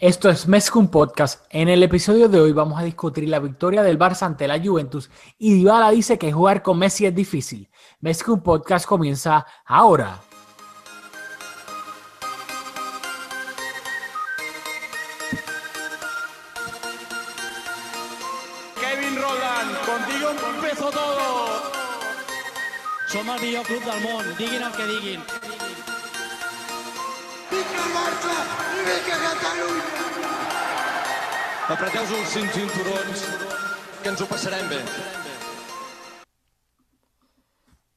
Esto es Mezcum Podcast. En el episodio de hoy vamos a discutir la victoria del Barça ante la Juventus y Dybala dice que jugar con Messi es difícil. Mezcum Podcast comienza ahora. Kevin Roland, contigo empezó todo. Som el millor club del món, diguin el que diguin. Catalunya! Apreteu-vos els cinturons, que ens ho passarem bé.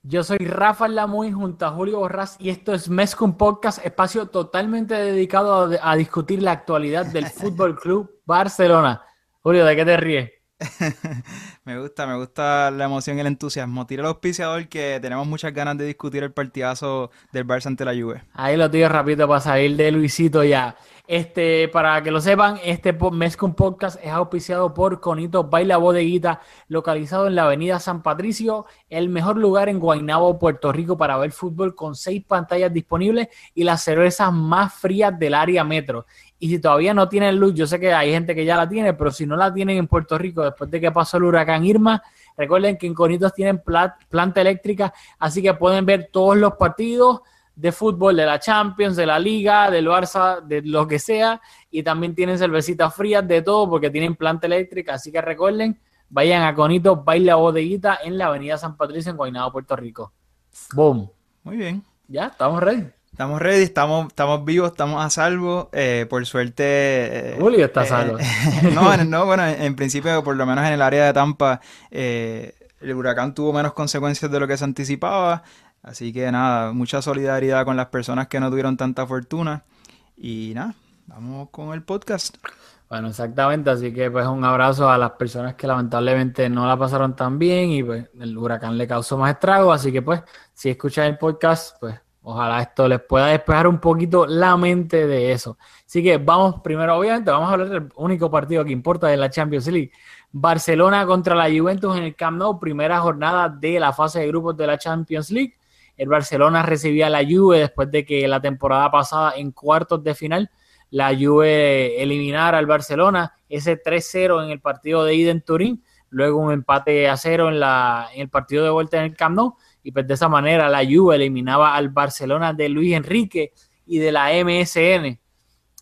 Yo soy Rafa Lamuy junto a Julio Borras y esto es Mezcum Podcast, espacio totalmente dedicado a, a discutir la actualidad del Fútbol Club Barcelona. Julio, ¿de qué te ríes? Me gusta, me gusta la emoción y el entusiasmo. Tira el auspiciador que tenemos muchas ganas de discutir el partidazo del Barça ante la Juve. Ahí lo tiro rápido para salir de Luisito ya. Este, para que lo sepan, este Mezcum Podcast es auspiciado por Conito Baila Bodeguita, localizado en la avenida San Patricio, el mejor lugar en Guaynabo, Puerto Rico, para ver fútbol con seis pantallas disponibles y las cervezas más frías del área metro. Y si todavía no tienen luz, yo sé que hay gente que ya la tiene, pero si no la tienen en Puerto Rico después de que pasó el huracán Irma, recuerden que en Conitos tienen pla- planta eléctrica, así que pueden ver todos los partidos de fútbol, de la Champions, de la Liga, del Barça, de lo que sea, y también tienen cervecitas frías de todo porque tienen planta eléctrica, así que recuerden, vayan a Conitos Baila Bodeguita en la avenida San Patricio en Guaynabo, Puerto Rico. Boom. Muy bien. Ya, estamos ready. Estamos ready, estamos, estamos vivos, estamos a salvo. Eh, por suerte. eh, Julio está a eh, salvo. no, no, bueno, en, en principio, por lo menos en el área de Tampa, el huracán tuvo menos consecuencias de lo que se anticipaba. Así que nada, mucha solidaridad con las personas que no tuvieron tanta fortuna. Y nada, vamos con el podcast. Bueno, exactamente, así que pues un abrazo a las personas que lamentablemente no la pasaron tan bien y pues el huracán le causó más estragos, así que pues si escuchan el podcast, pues ojalá esto les pueda despejar un poquito la mente de eso. Así que vamos primero, obviamente, vamos a hablar del único partido que importa de la Champions League. Barcelona contra la Juventus en el Camp Nou, primera jornada de la fase de grupos de la Champions League. El Barcelona recibía a la Juve después de que la temporada pasada en cuartos de final la Juve eliminara al Barcelona, ese 3-0 en el partido de ida en Turín, luego un empate a cero en, la, en el partido de vuelta en el Camp Nou, y pues de esa manera la Juve eliminaba al Barcelona de Luis Enrique y de la MSN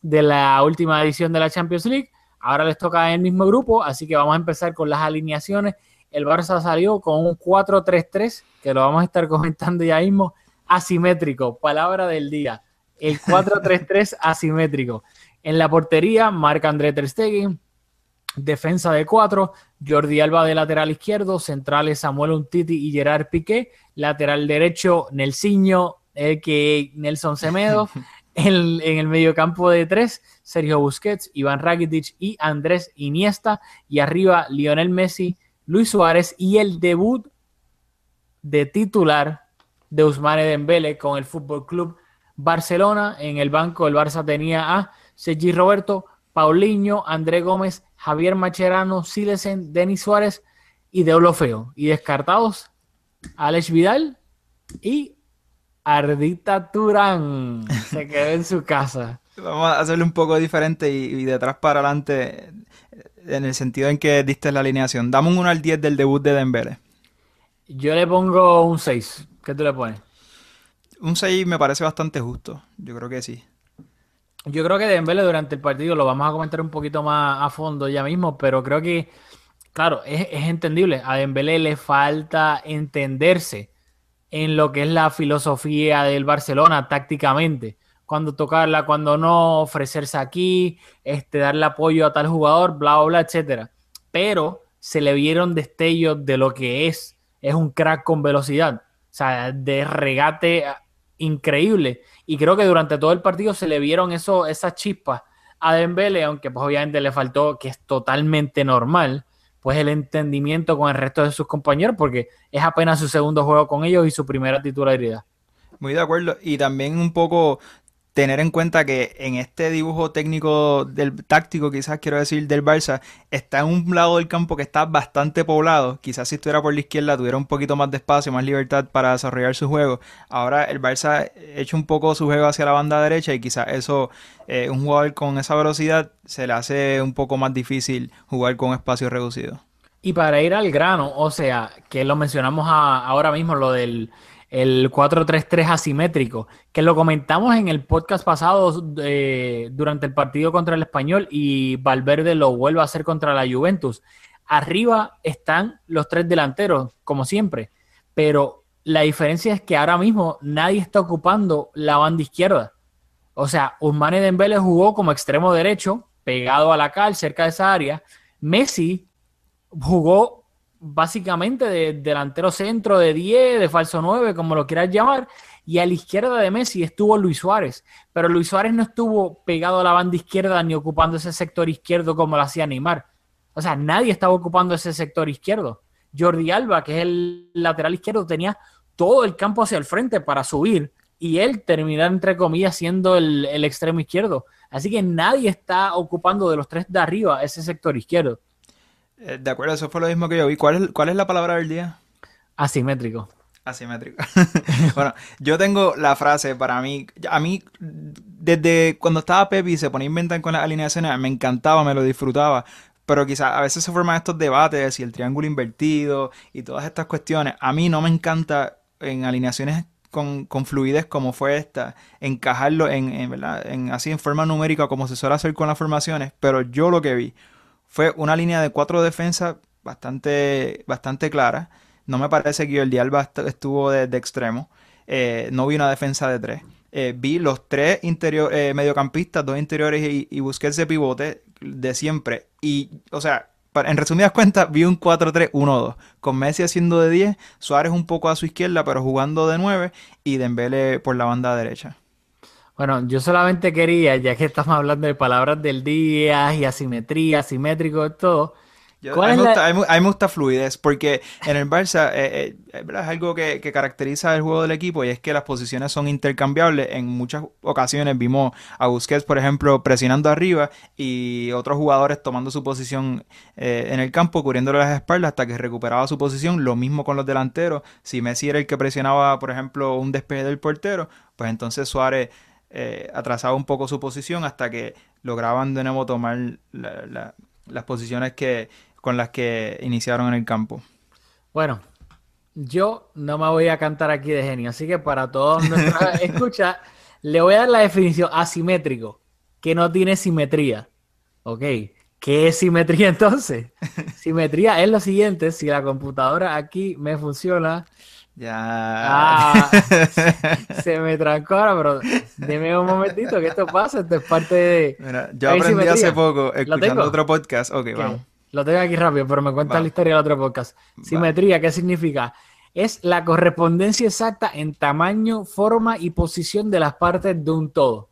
de la última edición de la Champions League. Ahora les toca el mismo grupo, así que vamos a empezar con las alineaciones. El Barça salió con un 4-3-3, que lo vamos a estar comentando ya mismo, asimétrico, palabra del día. El 4-3-3 asimétrico. En la portería, marca André Ter Stegen, defensa de 4, Jordi Alba de lateral izquierdo, centrales Samuel Untiti y Gerard Piqué, lateral derecho Nelsinho, el que Nelson Semedo, en, en el mediocampo de 3, Sergio Busquets, Iván Rakitic y Andrés Iniesta, y arriba Lionel Messi, Luis Suárez y el debut de titular de Ousmane Dembele con el Fútbol Club Barcelona. En el banco el Barça tenía a Sergi Roberto, Paulinho, André Gómez, Javier Macherano, Silesen, Denis Suárez y Deulofeo. Y descartados, Alex Vidal y Ardita Turán. Se quedó en su casa. Vamos a hacerlo un poco diferente y, y de atrás para adelante, en el sentido en que diste la alineación. Dame un 1 al 10 del debut de Dembele. Yo le pongo un 6. ¿Qué tú le pones? Un 6 me parece bastante justo. Yo creo que sí. Yo creo que Dembele durante el partido lo vamos a comentar un poquito más a fondo ya mismo, pero creo que, claro, es, es entendible. A Dembele le falta entenderse en lo que es la filosofía del Barcelona tácticamente. Cuando tocarla, cuando no, ofrecerse aquí, este, darle apoyo a tal jugador, bla, bla, bla, etcétera. Pero se le vieron destellos de lo que es. Es un crack con velocidad. O sea, de regate increíble. Y creo que durante todo el partido se le vieron eso, esas chispas a Dembele, aunque pues obviamente le faltó, que es totalmente normal, pues el entendimiento con el resto de sus compañeros, porque es apenas su segundo juego con ellos y su primera titularidad. Muy de acuerdo. Y también un poco tener en cuenta que en este dibujo técnico del táctico, quizás quiero decir, del Barça, está en un lado del campo que está bastante poblado. Quizás si estuviera por la izquierda tuviera un poquito más de espacio, más libertad para desarrollar su juego. Ahora el Barça echa un poco su juego hacia la banda derecha y quizás eso, eh, un jugador con esa velocidad, se le hace un poco más difícil jugar con espacio reducido. Y para ir al grano, o sea, que lo mencionamos ahora mismo, lo del el 4-3-3 asimétrico, que lo comentamos en el podcast pasado eh, durante el partido contra el Español y Valverde lo vuelve a hacer contra la Juventus. Arriba están los tres delanteros, como siempre, pero la diferencia es que ahora mismo nadie está ocupando la banda izquierda. O sea, Ousmane Dembélé jugó como extremo derecho, pegado a la cal, cerca de esa área. Messi jugó básicamente de delantero centro, de 10, de falso 9, como lo quieras llamar, y a la izquierda de Messi estuvo Luis Suárez, pero Luis Suárez no estuvo pegado a la banda izquierda ni ocupando ese sector izquierdo como lo hacía Neymar. O sea, nadie estaba ocupando ese sector izquierdo. Jordi Alba, que es el lateral izquierdo, tenía todo el campo hacia el frente para subir y él terminar, entre comillas, siendo el, el extremo izquierdo. Así que nadie está ocupando de los tres de arriba ese sector izquierdo. Eh, De acuerdo, eso fue lo mismo que yo vi. ¿Cuál es, cuál es la palabra del día? Asimétrico. Asimétrico. bueno, yo tengo la frase para mí. A mí, desde cuando estaba Pepi y se ponía a inventar con las alineaciones, me encantaba, me lo disfrutaba. Pero quizás a veces se forman estos debates y el triángulo invertido y todas estas cuestiones. A mí no me encanta en alineaciones con, con fluidez como fue esta, encajarlo en, en, ¿verdad? en así en forma numérica como se suele hacer con las formaciones. Pero yo lo que vi fue una línea de cuatro defensas bastante, bastante clara. No me parece que Jordi Alba est- estuvo de, extremo. Eh, no vi una defensa de tres. Eh, vi los tres interior, eh, mediocampistas, dos interiores y, y Busquets de pivote de siempre. Y, o sea, en resumidas cuentas, vi un 4-3-1-2. Con Messi haciendo de 10, Suárez un poco a su izquierda, pero jugando de 9, y Dembélé por la banda derecha. Bueno, yo solamente quería, ya que estamos hablando de palabras del día y asimetría, asimétrico, todo. Yo- ¿Cuál a, mí es me la- gusta, fluidez, porque en el Barça eh, eh, es algo que, que caracteriza el juego del equipo y es que las posiciones son intercambiables. En muchas ocasiones vimos a Busquets, por ejemplo, presionando arriba y otros jugadores tomando su posición eh, en el campo, cubriéndole las espaldas hasta que recuperaba su posición. Lo mismo con los delanteros. Si Messi era el que presionaba, por ejemplo, un despeje del portero, pues entonces Suárez eh, atrasaba un poco su posición hasta que lograban de nuevo tomar la- la- las posiciones que con las que iniciaron en el campo. Bueno, yo no me voy a cantar aquí de genio, así que para todos nuestros escuchas, le voy a dar la definición asimétrico, que no tiene simetría. Ok, ¿qué es simetría entonces? Simetría es lo siguiente, si la computadora aquí me funciona, Ya. Ah, se me trancó ahora, pero deme un momentito que esto pasa, esto es parte de... Mira, yo ¿Hay aprendí simetría? hace poco ¿Lo escuchando otro podcast. Ok, que- vamos. Lo tengo aquí rápido, pero me cuenta Va. la historia del otro podcast. Simetría, ¿qué significa? Es la correspondencia exacta en tamaño, forma y posición de las partes de un todo.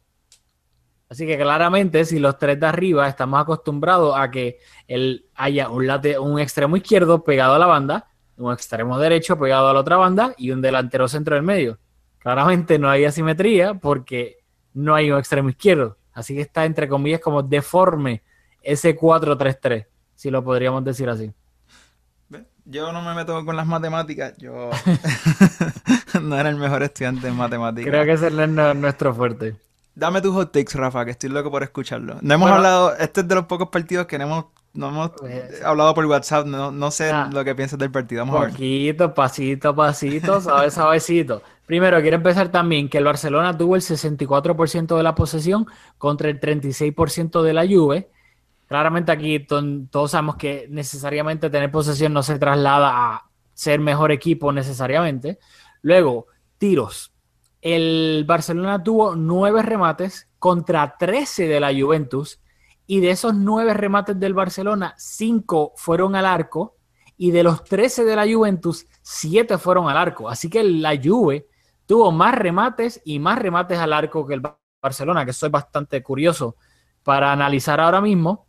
Así que claramente, si los tres de arriba estamos acostumbrados a que el, haya un, late, un extremo izquierdo pegado a la banda, un extremo derecho pegado a la otra banda y un delantero centro del medio. Claramente no hay asimetría porque no hay un extremo izquierdo. Así que está entre comillas como deforme ese 4-3-3, si lo podríamos decir así. Yo no me meto con las matemáticas. Yo no era el mejor estudiante en matemáticas. Creo que ese es nu- nuestro fuerte. Dame tus hot takes, Rafa, que estoy loco por escucharlo. No hemos Bueno. hablado, este es de los pocos partidos que no hemos, no hemos Pues- hablado por WhatsApp. No, no sé Ah. lo que piensas del partido. Vamos a ver. Poquito, pasito, pasito, suave, suavecito. Primero, quiero empezar también que el Barcelona tuvo el 64% de la posesión contra el 36% de la Juve. Claramente aquí todos sabemos que necesariamente tener posesión no se traslada a ser mejor equipo necesariamente. Luego, tiros. El Barcelona tuvo nueve remates contra 13 de la Juventus y de esos nueve remates del Barcelona, cinco fueron al arco y de los 13 de la Juventus, 7 fueron al arco. Así que la Juve tuvo más remates y más remates al arco que el Barcelona, que soy bastante curioso para analizar ahora mismo.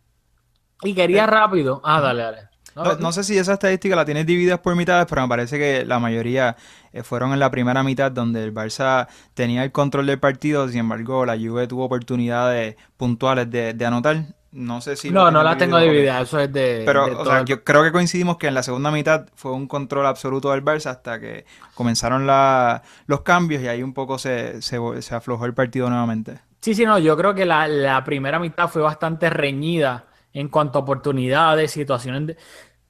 Y quería rápido. Ah, dale, dale. No, no sé si esa estadística la tienes dividida por mitades, pero me parece que la mayoría eh, fueron en la primera mitad donde el Barça tenía el control del partido, sin embargo la Juve tuvo oportunidades puntuales de, de anotar. No sé si... No, no la tengo dividida, eso es de... Pero, de o sea, el- yo creo que coincidimos que en la segunda mitad fue un control absoluto del Barça hasta que comenzaron la- los cambios y ahí un poco se, se, se aflojó el partido nuevamente. Sí, sí, no, yo creo que la, la primera mitad fue bastante reñida en cuanto a oportunidades, situaciones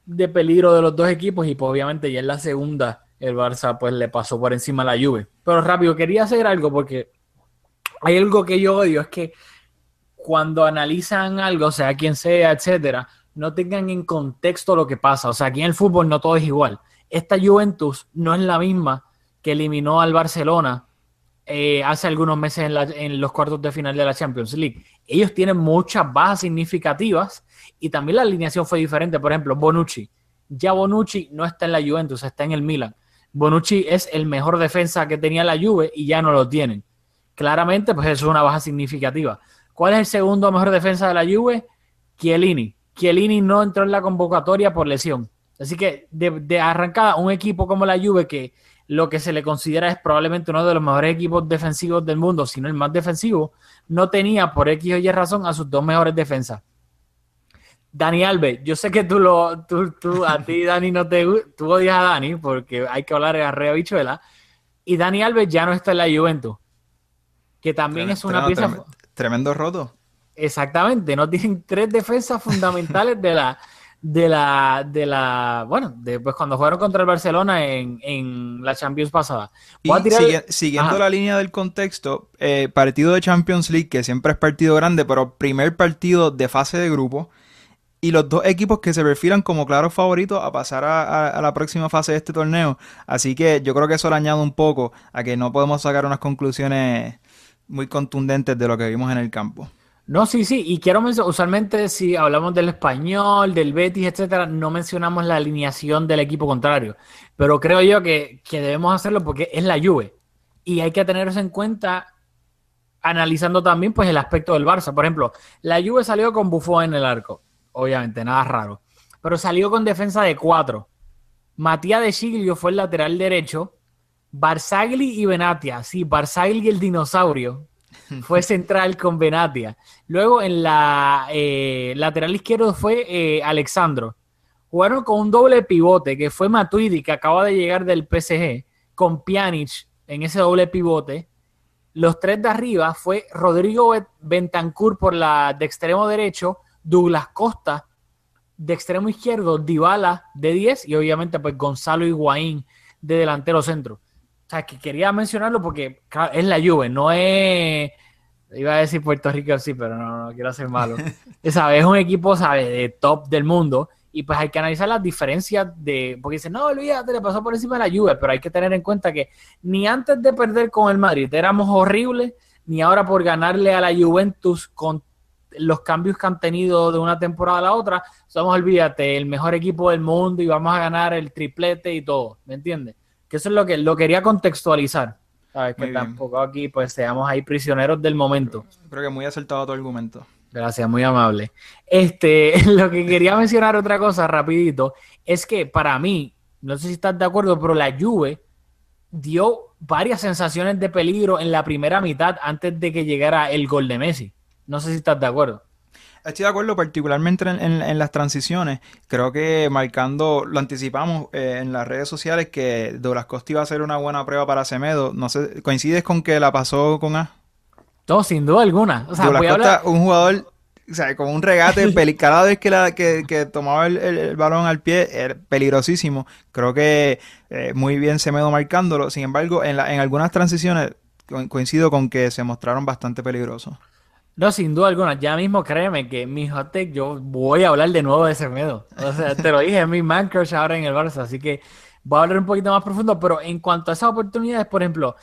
de, peligro de los dos equipos y pues obviamente ya en la segunda el Barça pues le pasó por encima a la Juve. Pero rápido, quería hacer algo porque hay algo que yo odio, es que cuando analizan algo, sea quien sea, etcétera, no tengan en contexto lo que pasa. O sea, aquí en el fútbol no todo es igual. Esta Juventus no es la misma que eliminó al Barcelona eh, hace algunos meses en, la- en los cuartos de final de la Champions League. Ellos tienen muchas bajas significativas y también la alineación fue diferente. Por ejemplo, Bonucci. Ya Bonucci no está en la Juventus, está en el Milan. Bonucci es el mejor defensa que tenía la Juve y ya no lo tienen. Claramente, pues eso es una baja significativa. ¿Cuál es el segundo mejor defensa de la Juve? Chiellini. Chiellini no entró en la convocatoria por lesión. Así que de, de arrancada, un equipo como la Juve, que lo que se le considera es probablemente uno de los mejores equipos defensivos del mundo, si no el más defensivo, no tenía por X o Y razón a sus dos mejores defensas. Dani Alves, yo sé que tú lo, tú, tú- a ti Dani no te tú odias a Dani porque hay que hablar de Arrea Bichuela y Dani Alves ya no está en la Juventus, que también es una pieza tremendo- tremendo roto. Exactamente, no tienen tres defensas fundamentales de la, de la, de la, bueno, después cuando jugaron contra el Barcelona en, en la Champions pasada. Y sigue- siguiendo Ajá. la línea del contexto, eh, partido de Champions League, que siempre es partido grande, pero primer partido de fase de grupo, y los dos equipos que se perfilan como claros favoritos a pasar a, a- a la próxima fase de este torneo. Así que yo creo que eso le añade un poco a que no podemos sacar unas conclusiones muy contundentes de lo que vimos en el campo. No, sí, sí, y quiero mencionar, usualmente si hablamos del español, del Betis, etcétera, no mencionamos la alineación del equipo contrario, pero creo yo que, que debemos hacerlo porque es la Juve y hay que tener en cuenta analizando también pues el aspecto del Barça. Por ejemplo, la Juve salió con Buffon en el arco, obviamente, nada raro, pero salió con defensa de cuatro. Matías de Giglio fue el lateral derecho, Barzagli y Benatia, sí, Barzagli el dinosaurio, fue central con Benatia. Luego en la eh, lateral izquierdo fue eh, Alexandro. Jugaron con un doble pivote que fue Matuidi, que acaba de llegar del PSG, con Pjanic en ese doble pivote. Los tres de arriba fue Rodrigo Bentancur por la de extremo derecho, Douglas Costa de extremo izquierdo, Dybala de 10 y obviamente pues Gonzalo Higuaín de delantero centro. O sea, que quería mencionarlo porque es la Juve, no es... Iba a decir Puerto Rico sí, pero no, no quiero ser malo. ¿Sabes? Es un equipo, ¿sabes? De top del mundo. Y pues hay que analizar las diferencias de... Porque dicen, no, olvídate, le pasó por encima de la Juve. Pero hay que tener en cuenta que ni antes de perder con el Madrid éramos horribles, ni ahora por ganarle a la Juventus con los cambios que han tenido de una temporada a la otra, somos, olvídate, el mejor equipo del mundo y vamos a ganar el triplete y todo, ¿me entiendes? Que eso es lo que lo quería contextualizar, ¿sabes? Que Muy bien. tampoco aquí pues seamos ahí prisioneros del momento. Creo que muy acertado tu argumento. Gracias, muy amable. Este, lo que quería mencionar otra cosa rapidito es que para mí, no sé si estás de acuerdo, pero la Juve dio varias sensaciones de peligro en la primera mitad antes de que llegara el gol de Messi. No sé si estás de acuerdo. Estoy de acuerdo, particularmente en, en- en las transiciones. Creo que marcando, lo anticipamos eh, en las redes sociales que Douglas Costa iba a ser una buena prueba para Semedo. No sé, ¿coincides con que la pasó con A? No, sin duda alguna. O sea, Douglas voy a Costa, hablar. un jugador, o sea, con un regate, cada vez que, la, que, que tomaba el, el- el balón al pie, era peligrosísimo. Creo que eh, muy bien Semedo marcándolo. Sin embargo, en, la- en algunas transiciones co- coincido con que se mostraron bastante peligrosos. No, sin duda alguna. Ya mismo créeme que mi hot take, yo voy a hablar de nuevo de Semedo. O sea, te lo dije, es mi man crush ahora en el Barça. Así que voy a hablar un poquito más profundo. Pero en cuanto a esas oportunidades, por ejemplo,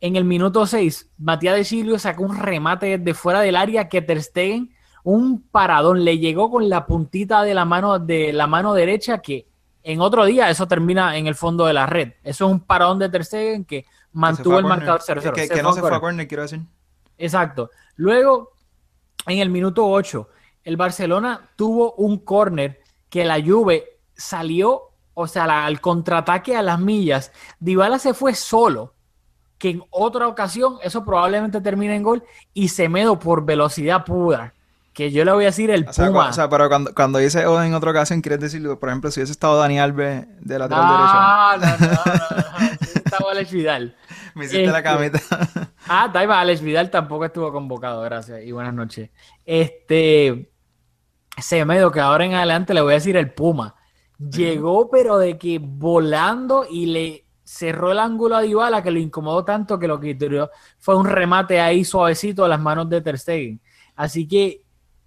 en el minuto 6, Matías de Chilio sacó un remate desde fuera del área que Ter Stegen, un paradón, le llegó con la puntita de la mano, de la mano derecha que en otro día eso termina en el fondo de la red. Eso es un paradón de Ter Stegen que mantuvo el marcador 0-0. Que, no se fue a córner, quiero decir. Exacto. Luego, en el minuto 8, el Barcelona tuvo un córner que la Juve salió, o sea, la- al contraataque a las millas. Dybala se fue solo, que en otra ocasión eso probablemente termine en gol, y Semedo por velocidad pura, que yo le voy a decir el O sea, Puma. cu- o sea, pero cuando, cuando dice o en otra ocasión, quieres decir, por ejemplo, si hubiese estado Dani Alves de lateral no, no, no, no, no, sí, estaba Alex Vidal. derecho. Me hiciste la este- camita. Ah, Taiba, Alex Vidal tampoco estuvo convocado, gracias y buenas noches. Este Semedo, que ahora en adelante le voy a decir el Puma, llegó pero de que volando y le cerró el ángulo a Dybala que lo incomodó tanto que lo que fue un remate ahí suavecito a las manos de Ter Stegen. Así que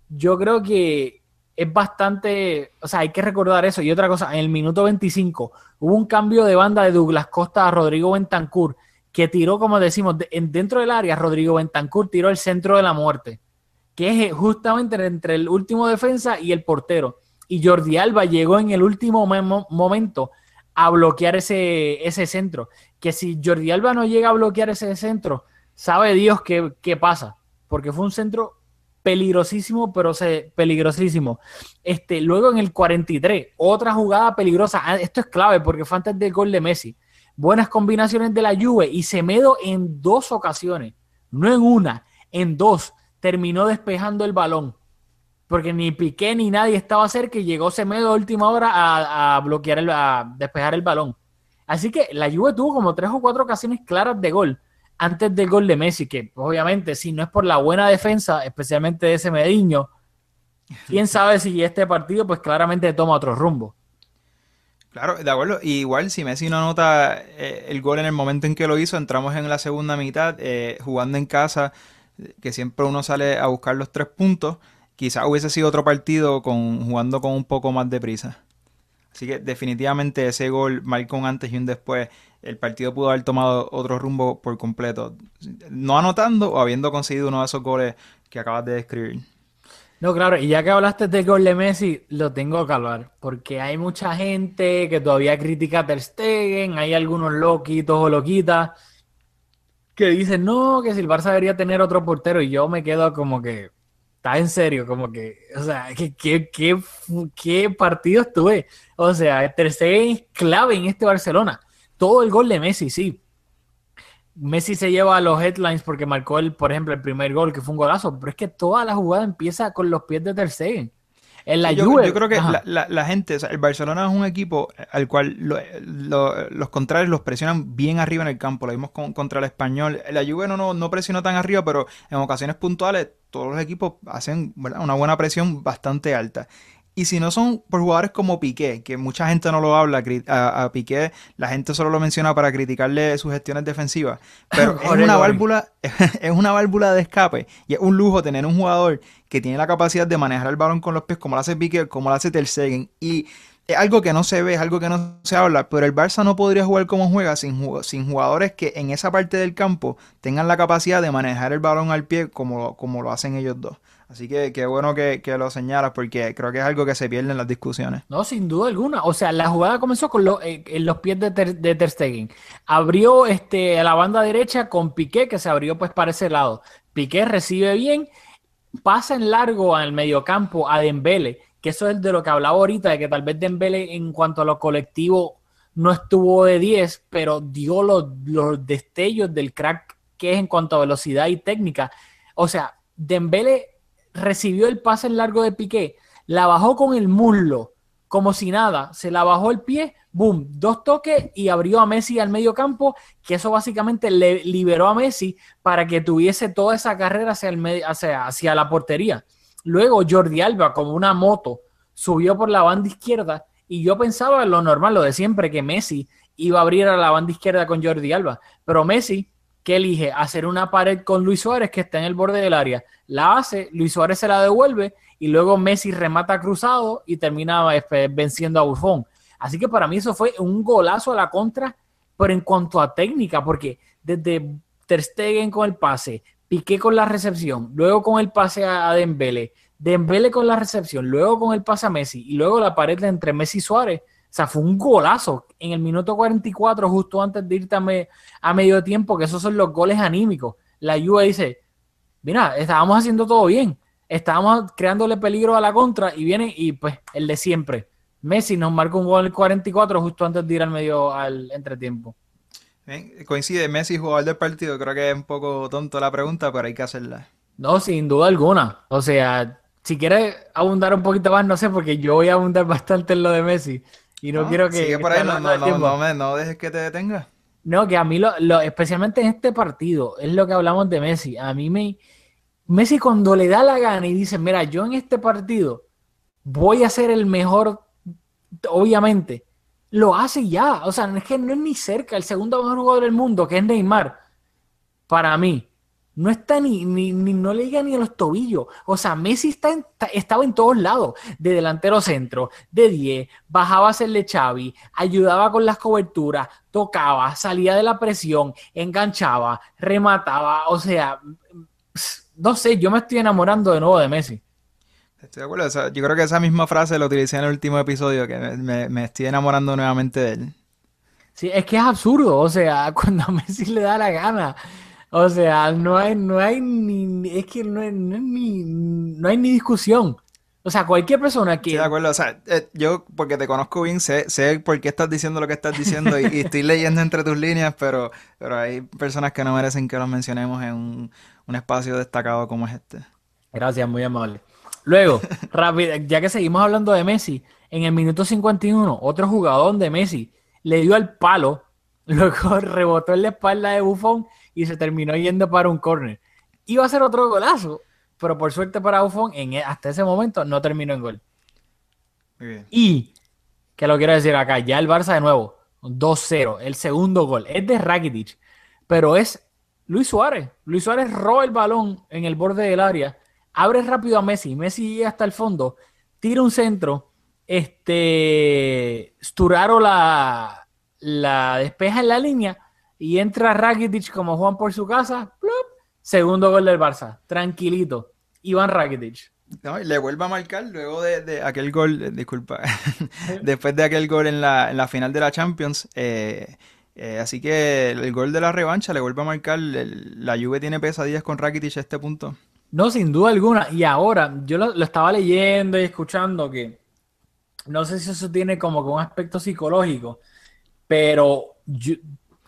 yo creo que es bastante, o sea, hay que recordar eso. Y otra cosa, en el minuto 25 hubo un cambio de banda de Douglas Costa a Rodrigo Bentancur, que tiró, como decimos, de- en, dentro del área, Rodrigo Bentancur tiró el centro de la muerte, que es eh, justamente entre el último defensa y el portero. Y Jordi Alba llegó en el último momento a bloquear ese, ese centro. Que si Jordi Alba no llega a bloquear ese centro, sabe Dios qué, qué pasa, porque fue un centro peligrosísimo, pero se, peligrosísimo. Este, luego en el 43, otra jugada peligrosa. Ah, Esto es clave porque fue antes del gol de Messi. Buenas combinaciones de la Juve y Semedo en dos ocasiones, no en una, en dos, terminó despejando el balón. Porque ni Piqué ni nadie estaba cerca y llegó Semedo a última hora a, a bloquear, el, a despejar el balón. Así que la Juve tuvo como tres o cuatro ocasiones claras de gol antes del gol de Messi, que obviamente si no es por la buena defensa, especialmente de ese Mediño, quién sabe si este partido pues claramente toma otro rumbo. Claro, de acuerdo. Y igual, si Messi no anota eh, el gol en el momento en que lo hizo, entramos en la segunda mitad eh, jugando en casa, que siempre uno sale a buscar los tres puntos. Quizás hubiese sido otro partido con, jugando con un poco más de prisa. Así que definitivamente ese gol marcó un antes y un después. El partido pudo haber tomado otro rumbo por completo. No anotando o habiendo conseguido uno de esos goles que acabas de describir. No, claro, y ya que hablaste del gol de Messi, lo tengo que hablar, porque hay mucha gente que todavía critica a Ter Stegen, hay algunos loquitos o loquitas que dicen, no, que si el Barça debería tener otro portero, y yo me quedo como que, está en serio, como que, o sea, ¿qué, qué, qué, qué partido estuve? O sea, Ter Stegen es clave en este Barcelona. Todo el gol de Messi, sí. Messi se lleva a los headlines porque marcó, el, por ejemplo, el primer gol, que fue un golazo, pero es que toda la jugada empieza con los pies de Ter Stegen. En la yo, Juve, yo creo que la, la- la gente, o sea, el Barcelona es un equipo al cual lo- lo- los contrarios los presionan bien arriba en el campo. Lo vimos con- contra el español. La Juve no, no, no presionó tan arriba, pero en ocasiones puntuales todos los equipos hacen ¿verdad? una buena presión bastante alta. Y si no son por jugadores como Piqué, que mucha gente no lo habla, a, a Piqué la gente solo lo menciona para criticarle sus gestiones defensivas, pero es una válvula, es una válvula de escape y es un lujo tener un jugador que tiene la capacidad de manejar el balón con los pies como lo hace Piqué, como lo hace Ter Stegen y es algo que no se ve, es algo que no se habla, pero el Barça no podría jugar como juega sin, sin jugadores que en esa parte del campo tengan la capacidad de manejar el balón al pie como, como lo hacen ellos dos. Así que qué bueno que, que lo señalas porque creo que es algo que se pierde en las discusiones. No, sin duda alguna. O sea, la jugada comenzó con lo- eh, los pies de Ter, de Ter Stegen. Abrió este, a la banda derecha con Piqué, que se abrió pues para ese lado. Piqué recibe bien, pasa en largo al mediocampo a Dembele, que eso es de lo que hablaba ahorita, de que tal vez Dembele en cuanto a lo colectivo no estuvo de 10, pero dio los, los destellos del crack que es en cuanto a velocidad y técnica. O sea, Dembele recibió el pase largo de Piqué, la bajó con el muslo, como si nada, se la bajó el pie, boom, dos toques y abrió a Messi al medio campo, que eso básicamente le liberó a Messi para que tuviese toda esa carrera hacia, el hacia, hacia la portería. Luego Jordi Alba, como una moto, subió por la banda izquierda y yo pensaba lo normal, lo de siempre, que Messi iba a abrir a la banda izquierda con Jordi Alba, pero Messi que elige hacer una pared con Luis Suárez que está en el borde del área. La hace, Luis Suárez se la devuelve y luego Messi remata cruzado y termina este, venciendo a Buffon. Así que para mí eso fue un golazo a la contra, pero en cuanto a técnica, porque desde Ter Stegen con el pase, Piqué con la recepción, luego con el pase a Dembele, Dembele con la recepción, luego con el pase a Messi y luego la pared entre Messi y Suárez. O sea, fue un golazo en el minuto 44, justo antes de irte a, me, a medio tiempo, que esos son los goles anímicos. La Juve dice, mira, estábamos haciendo todo bien, estábamos creándole peligro a la contra y viene y pues el de siempre. Messi nos marca un gol 44 justo antes de ir al medio al entretiempo. Bien, Coincide Messi, jugador del partido. Creo que es un poco tonto la pregunta, pero hay que hacerla. No, sin duda alguna. O sea, si quieres abundar un poquito más, no sé, porque yo voy a abundar bastante en lo de Messi. Y no, quiero que. Sigue por ahí, no, no, no, no me- no dejes que te detenga. No, que a mí, lo, lo- especialmente en este partido, es lo que hablamos de Messi. A mí me. Messi, cuando le da la gana y dice: Mira, yo en este partido voy a ser el mejor, obviamente, lo hace ya. O sea, es que no es ni cerca. El segundo mejor jugador del mundo, que es Neymar, para mí, no está ni, ni, ni- no le llega ni a los tobillos. O sea, Messi está en- estaba en todos lados, de delantero centro, de 10, bajaba a hacerle Xavi, ayudaba con las coberturas, tocaba, salía de la presión, enganchaba, remataba. O sea, no sé, yo me estoy enamorando de nuevo de Messi. Estoy de acuerdo. o sea, yo creo que esa misma frase la utilicé en el último episodio, que me, me- me estoy enamorando nuevamente de él. Sí, es que es absurdo, o sea, cuando a Messi le da la gana. O sea, no hay, no hay ni, es que no hay, no hay ni, no hay ni discusión. O sea, cualquier persona que, de acuerdo. O sea, eh, yo, porque te conozco bien, sé, sé por qué estás diciendo lo que estás diciendo y, y estoy leyendo entre tus líneas, pero, pero hay personas que no merecen que los mencionemos en un, un espacio destacado como es este. Gracias, muy amable. Luego, rápido, ya que seguimos hablando de Messi, en el minuto 51, otro jugador de Messi le dio al palo, luego rebotó en la espalda de Buffon y se terminó yendo para un córner. Iba a ser otro golazo, pero por suerte para Buffon, en, e- hasta ese momento no terminó en gol. Muy bien. Y, que lo quiero decir acá, ya el Barça de nuevo, 2-0, el segundo gol, es de Rakitic, pero es Luis Suárez. Luis Suárez roba el balón en el borde del área, abre rápido a Messi, Messi llega hasta el fondo, tira un centro, este, Sturaro la, la despeja en la línea y entra Rakitic como Juan por su casa, segundo gol del Barça, tranquilito, Iván Rakitic. No, y le vuelve a marcar luego de, de aquel gol, eh, disculpa, después de aquel gol en la, en la final de la Champions. eh, eh, así que el, el gol de la revancha le vuelve a marcar. el- la Juve tiene pesadillas con Rakitic a este punto. No, sin duda alguna. Y ahora, yo lo, lo estaba leyendo y escuchando que no sé si eso tiene como que un aspecto psicológico, pero yo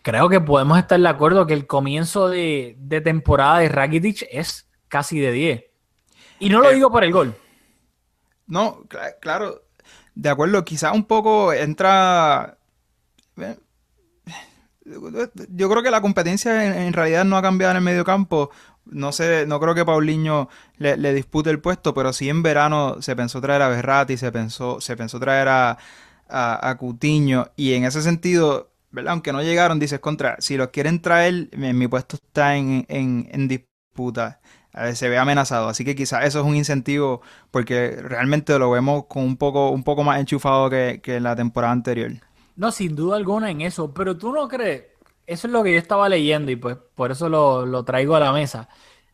creo que podemos estar de acuerdo que el comienzo de, de temporada de Rakitic es casi de 10. Y no lo Eh, digo por el gol. No, cla- claro, de acuerdo, quizás un poco entra... eh, Yo creo que la competencia en, en realidad no ha cambiado en el medio campo. No sé, no creo que Paulinho le, le dispute el puesto, pero sí en verano se pensó traer a Berratti, se pensó, se pensó traer a, a, a Coutinho, y en ese sentido, ¿verdad? Aunque no llegaron, dices contra, si los quieren traer, mi, mi puesto está en, en, en disputa. Ver, se ve amenazado, así que quizás eso es un incentivo porque realmente lo vemos con un poco, un poco más enchufado que, que en la temporada anterior. No, sin duda alguna en eso, pero tú no crees, eso es lo que yo estaba leyendo y pues por eso lo, lo traigo a la mesa.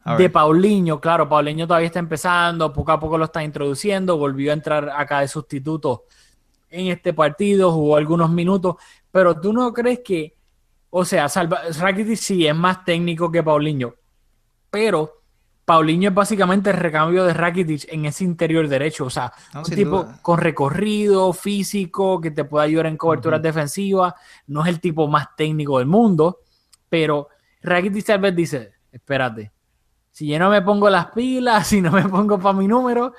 A De. Paulinho, claro, Paulinho todavía está empezando, poco a poco lo está introduciendo, volvió a entrar acá de sustituto en este partido, jugó algunos minutos, pero tú no crees que, o sea, Salva, Rakitic sí es más técnico que Paulinho, pero Paulinho es básicamente el recambio de Rakitic en ese interior derecho, o sea, No, un tipo duda. con recorrido físico que te puede ayudar en coberturas defensivas, no es el tipo más técnico del mundo, pero Rakitic tal vez dice, espérate, si yo no me pongo las pilas, si no me pongo para mi número,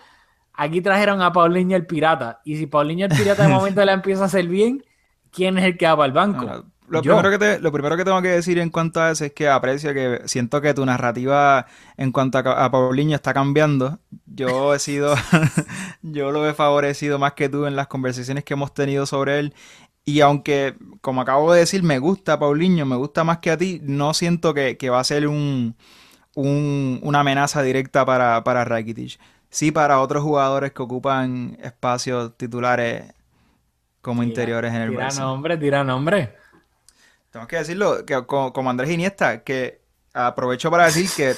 aquí trajeron a Paulinho el pirata, y si Paulinho el pirata de momento la empieza a hacer bien, ¿quién es el que va para el banco? Lo, primero que te- lo primero que tengo que decir en cuanto a eso es que aprecio que siento que tu narrativa en cuanto a, a Paulinho está cambiando. Yo he sido, yo lo he favorecido más que tú en las conversaciones que hemos tenido sobre él. Y aunque, como acabo de decir, me gusta Paulinho, me gusta más que a ti, no siento que, que va a ser un, un- una amenaza directa para, para Rakitic. Sí para otros jugadores que ocupan espacios titulares como interiores en el Tira Barça. nombre, tira nombre. Tengo que decirlo, que co- como Andrés Iniesta, que aprovecho para decir que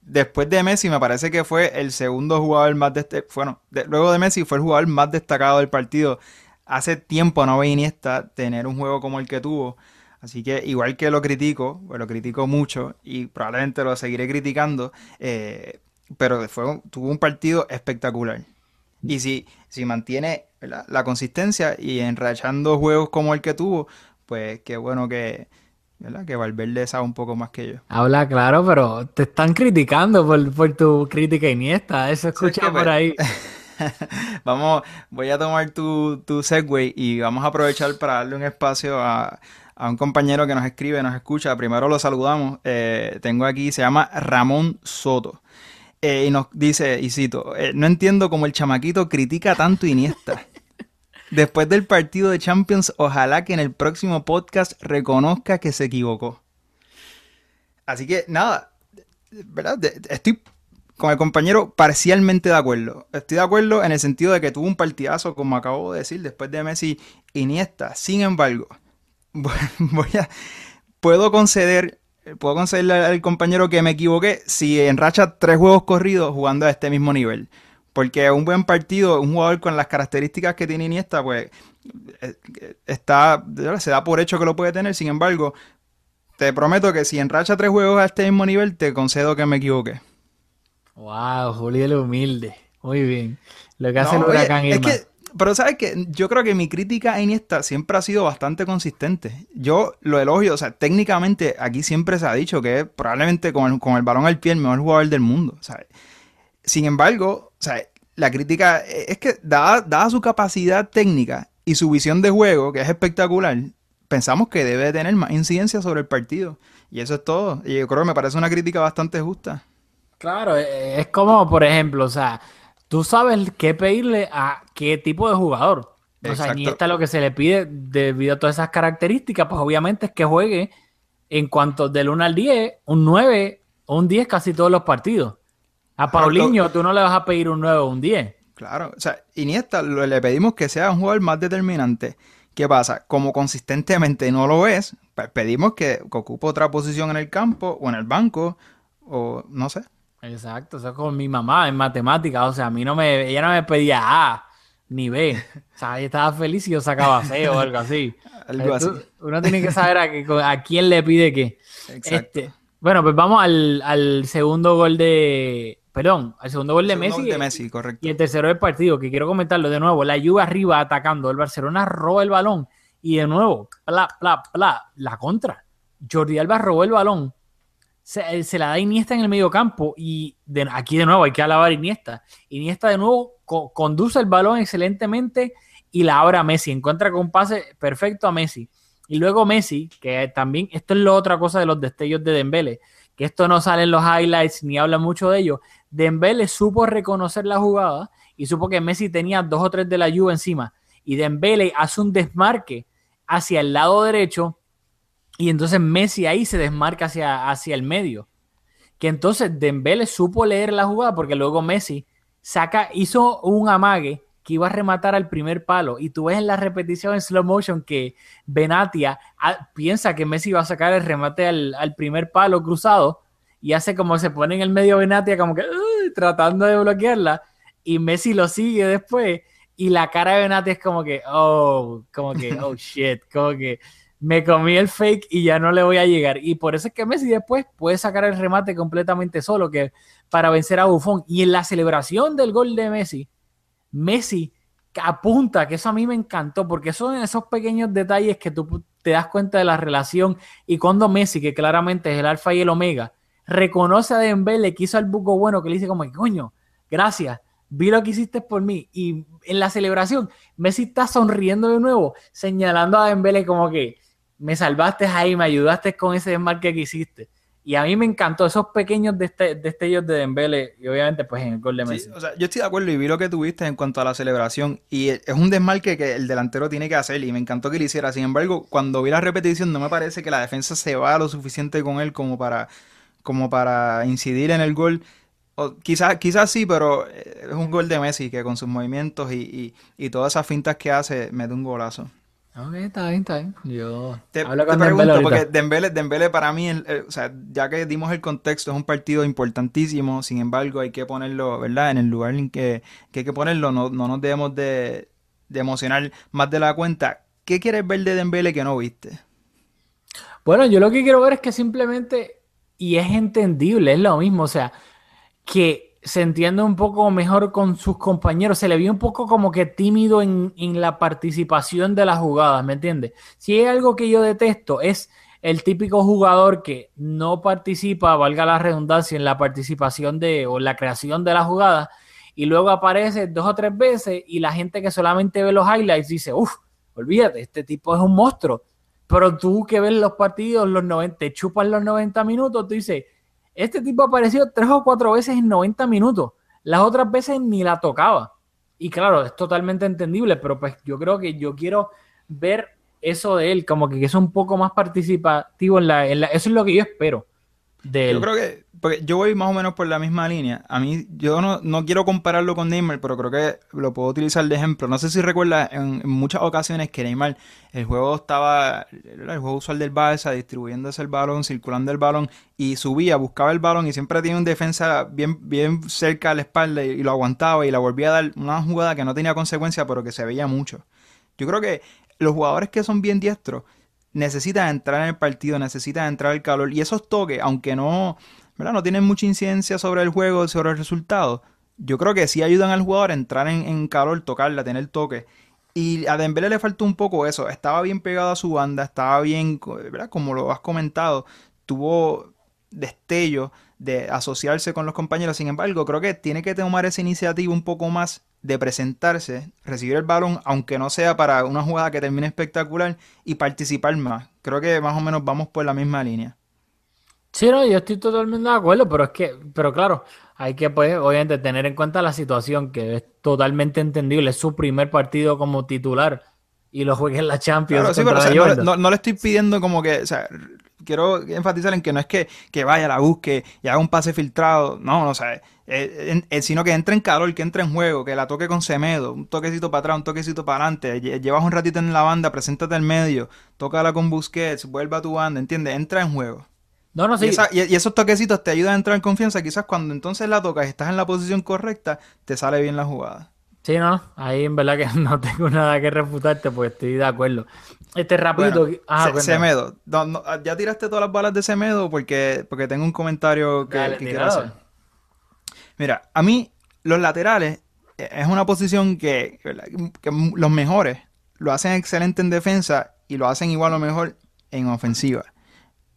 después de Messi me parece que fue el segundo jugador más destacado, bueno, de- luego de Messi fue el jugador más destacado del partido. Hace tiempo no veía Iniesta tener un juego como el que tuvo, así que igual que lo critico, pues lo critico mucho y probablemente lo seguiré criticando, eh, pero fue, tuvo un partido espectacular. Y si, si mantiene ¿verdad? la consistencia y enrachando juegos como el que tuvo, pues qué bueno que, ¿verdad? que Valverde sabe un poco más que yo. Habla claro, pero te están criticando por, por tu crítica Iniesta. Eso escucha que, por pues, ahí. vamos, voy a tomar tu, tu segue y vamos a aprovechar para darle un espacio a, a un compañero que nos escribe, nos escucha. Primero lo saludamos. Eh, tengo aquí, se llama Ramón Soto. Eh, y nos dice, y cito, eh, no entiendo cómo el chamaquito critica tanto Iniesta. Después del partido de Champions, ojalá que en el próximo podcast reconozca que se equivocó. Así que nada, ¿verdad? Estoy con el compañero parcialmente de acuerdo. Estoy de acuerdo en el sentido de que tuvo un partidazo, como acabo de decir, después de Messi Iniesta. Sin embargo, voy a, puedo conceder, puedo concederle al compañero que me equivoqué si enracha tres juegos corridos jugando a este mismo nivel. Porque un buen partido, un jugador con las características que tiene Iniesta, pues eh, está, se da por hecho que lo puede tener. Sin embargo, te prometo que si enracha tres juegos a este mismo nivel, te concedo que me equivoqué. Wow, Julio el humilde. Muy bien. Lo que hace No, el oye, huracán es que, pero sabes que yo creo que mi crítica a Iniesta siempre ha sido bastante consistente. Yo lo elogio, o sea, técnicamente aquí siempre se ha dicho que probablemente con el, con el balón al pie el mejor jugador del mundo. ¿sabes? Sin embargo, o sea, la crítica es que dada, dada su capacidad técnica y su visión de juego, que es espectacular, pensamos que debe tener más incidencia sobre el partido. Y eso es todo. Y yo creo que me parece una crítica bastante justa. Claro, eh, es como, por ejemplo, o sea, tú sabes qué pedirle a qué tipo de jugador. O sea, Exacto. Iniesta lo que se le pide debido a todas esas características, pues obviamente es que juegue en cuanto del 1 al 10, un 9 o un 10 casi todos los partidos. A Paulinho tú no le vas a pedir un 9 o un 10. Claro, o sea, Iniesta le pedimos que sea un jugador más determinante. ¿Qué pasa? Como consistentemente no lo es, pues pedimos que, ocupe otra posición en el campo o en el banco o no sé. Exacto, eso es con mi mamá en matemáticas, o sea, a mí no me, ella no me pedía A ni B, o sea, ella estaba feliz y yo sacaba C o algo así. Algo así. tú- uno tiene que saber a, quién le pide qué. Exacto. Este, bueno, pues vamos al, al segundo gol de, perdón, al segundo gol de Segundo Messi, gol de Messi, correcto. y el tercero del partido, que quiero comentarlo de nuevo, la Juve arriba atacando, el Barcelona roba el balón y de nuevo, pla, pla, pla, la contra. Jordi Alba robó el balón, se, se la da Iniesta en el medio campo y de- aquí de nuevo hay que alabar a Iniesta. Iniesta de nuevo co- conduce el balón excelentemente y la abre a Messi, encuentra con un pase perfecto a Messi. Y luego Messi, que también, esto es la otra cosa de los destellos de Dembélé, que esto no sale en los highlights ni habla mucho de ello. Dembélé supo reconocer la jugada y supo que Messi tenía dos o tres de la Juve encima. Y Dembélé hace un desmarque hacia el lado derecho y entonces Messi ahí se desmarca hacia, hacia el medio. Que entonces Dembélé supo leer la jugada porque luego Messi saca, hizo un amague que iba a rematar al primer palo y tú ves en la repetición en slow motion que Benatia ah, piensa que Messi va a sacar el remate al, al primer palo cruzado y hace como se pone en el medio Benatia como que tratando de bloquearla y Messi lo sigue después y la cara de Benatia es como que oh, como que oh shit, como que me comí el fake y ya no le voy a llegar. Y por eso es que Messi después puede sacar el remate completamente solo que para vencer a Buffon. Y en la celebración del gol de Messi, Messi apunta, que eso a mí me encantó, porque son esos pequeños detalles que tú te das cuenta de la relación. Y cuando Messi, que claramente es el alfa y el omega, reconoce a Dembélé que hizo el buco bueno, que le dice como coño, gracias, vi lo que hiciste por mí. Y en la celebración, Messi está sonriendo de nuevo, señalando a Dembélé como que me salvaste ahí, me ayudaste con ese desmarque que hiciste. Y a mí me encantó esos pequeños deste- destellos de Dembélé y obviamente pues en el gol de Messi. Sí, o sea, yo estoy de acuerdo y vi lo que tuviste en cuanto a la celebración y es un desmarque que el delantero tiene que hacer y me encantó que lo hiciera. Sin embargo, cuando vi la repetición no me parece que la defensa se va lo suficiente con él como para, como para incidir en el gol. Quizás, quizás sí, pero eh, es un gol de Messi que con sus movimientos y, y, y todas esas fintas que hace mete un golazo. Ok, está bien, está bien. Yo Te, hablo te con Dembélé pregunto, porque Dembélé, Dembélé para mí, el- el- o sea, ya que dimos el contexto, es un partido importantísimo, sin embargo hay que ponerlo, ¿verdad? En el lugar en que, que hay que ponerlo, no, no nos debemos de, de emocionar más de la cuenta. ¿Qué quieres ver de Dembélé que no viste? Bueno, yo lo que quiero ver es que simplemente, y es entendible, es lo mismo, o sea, que se entiende un poco mejor con sus compañeros. Se le vio un poco como que tímido en, en la participación de las jugadas, ¿me entiendes? Si hay algo que yo detesto es el típico jugador que no participa, valga la redundancia, en la participación de o la creación de la jugada y luego aparece dos o tres veces y la gente que solamente ve los highlights dice, uff, olvídate, este tipo es un monstruo. Pero tú que ves los partidos, los 90, te chupas los 90 minutos, tú dices, este tipo ha aparecido tres o cuatro veces en 90 minutos. Las otras veces ni la tocaba. Y claro, es totalmente entendible, pero pues yo creo que yo quiero ver eso de él, como que es un poco más participativo en la, en la eso es lo que yo espero de él. Yo creo que, porque yo voy más o menos por la misma línea. A mí, yo no, no quiero compararlo con Neymar, pero creo que lo puedo utilizar de ejemplo. No sé si recuerdas en, muchas ocasiones que Neymar, el juego estaba, el juego usual del Barça, distribuyéndose el balón, circulando el balón, y subía, buscaba el balón y siempre tenía un defensa bien, bien cerca a la espalda y, y lo aguantaba y la volvía a dar una jugada que no tenía consecuencia, pero que se veía mucho. Yo creo que los jugadores que son bien diestros necesitan entrar en el partido, necesitan entrar el calor. Y esos toques, aunque no, no tienen mucha incidencia sobre el juego, sobre el resultado, yo creo que sí ayudan al jugador a entrar en, en calor, tocarla, tener toque. Y a Dembélé le faltó un poco eso. Estaba bien pegado a su banda, estaba bien, ¿verdad? Como lo has comentado, tuvo destello de asociarse con los compañeros. Sin embargo, creo que tiene que tomar esa iniciativa un poco más de presentarse, recibir el balón, aunque no sea para una jugada que termine espectacular, y participar más. Creo que más o menos vamos por la misma línea. Sí, no, yo estoy totalmente de acuerdo, pero es que, pero claro, hay que pues obviamente tener en cuenta la situación que es totalmente entendible, es su primer partido como titular y lo juegue en la Champions. Claro, sí, pero, o contra sea, no, Jordan. no- no le estoy pidiendo como que, o sea, quiero enfatizar en que no es que, que vaya, la busque y haga un pase filtrado, no, no, o sea, eh, eh, sino que entre en calor, que entre en juego, que la toque con Semedo, un toquecito para atrás, un toquecito para adelante, lle- llevas un ratito en la banda, preséntate al medio, tócala con Busquets, vuelve a tu banda, ¿entiendes? Entra en juego. No, no, Y, sí. esa- y- y esos toquecitos te ayudan a entrar en confianza, quizás cuando entonces la tocas y estás en la posición correcta, te sale bien la jugada. Sí, no, ahí en verdad que no tengo nada que refutarte, pues estoy de acuerdo. Este rapidito. Bueno, ah, Se-. Semedo, no- no, ¿ya tiraste todas las balas de Semedo? Porque, porque tengo un comentario que, Dale, que quiero hacer. Mira, a mí los laterales eh, es una posición que, que los mejores lo hacen excelente en defensa y lo hacen igual o mejor en ofensiva.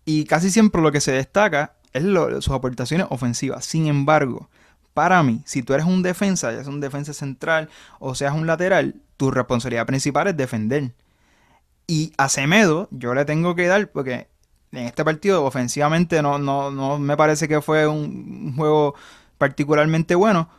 Y casi siempre lo que se destaca es lo- sus aportaciones ofensivas. Sin embargo, para mí, si tú eres un defensa, ya sea un defensa central o seas un lateral, tu responsabilidad principal es defender. Y a Semedo yo le tengo que dar porque en este partido ofensivamente no, no, no me parece que fue un, un juego particularmente bueno.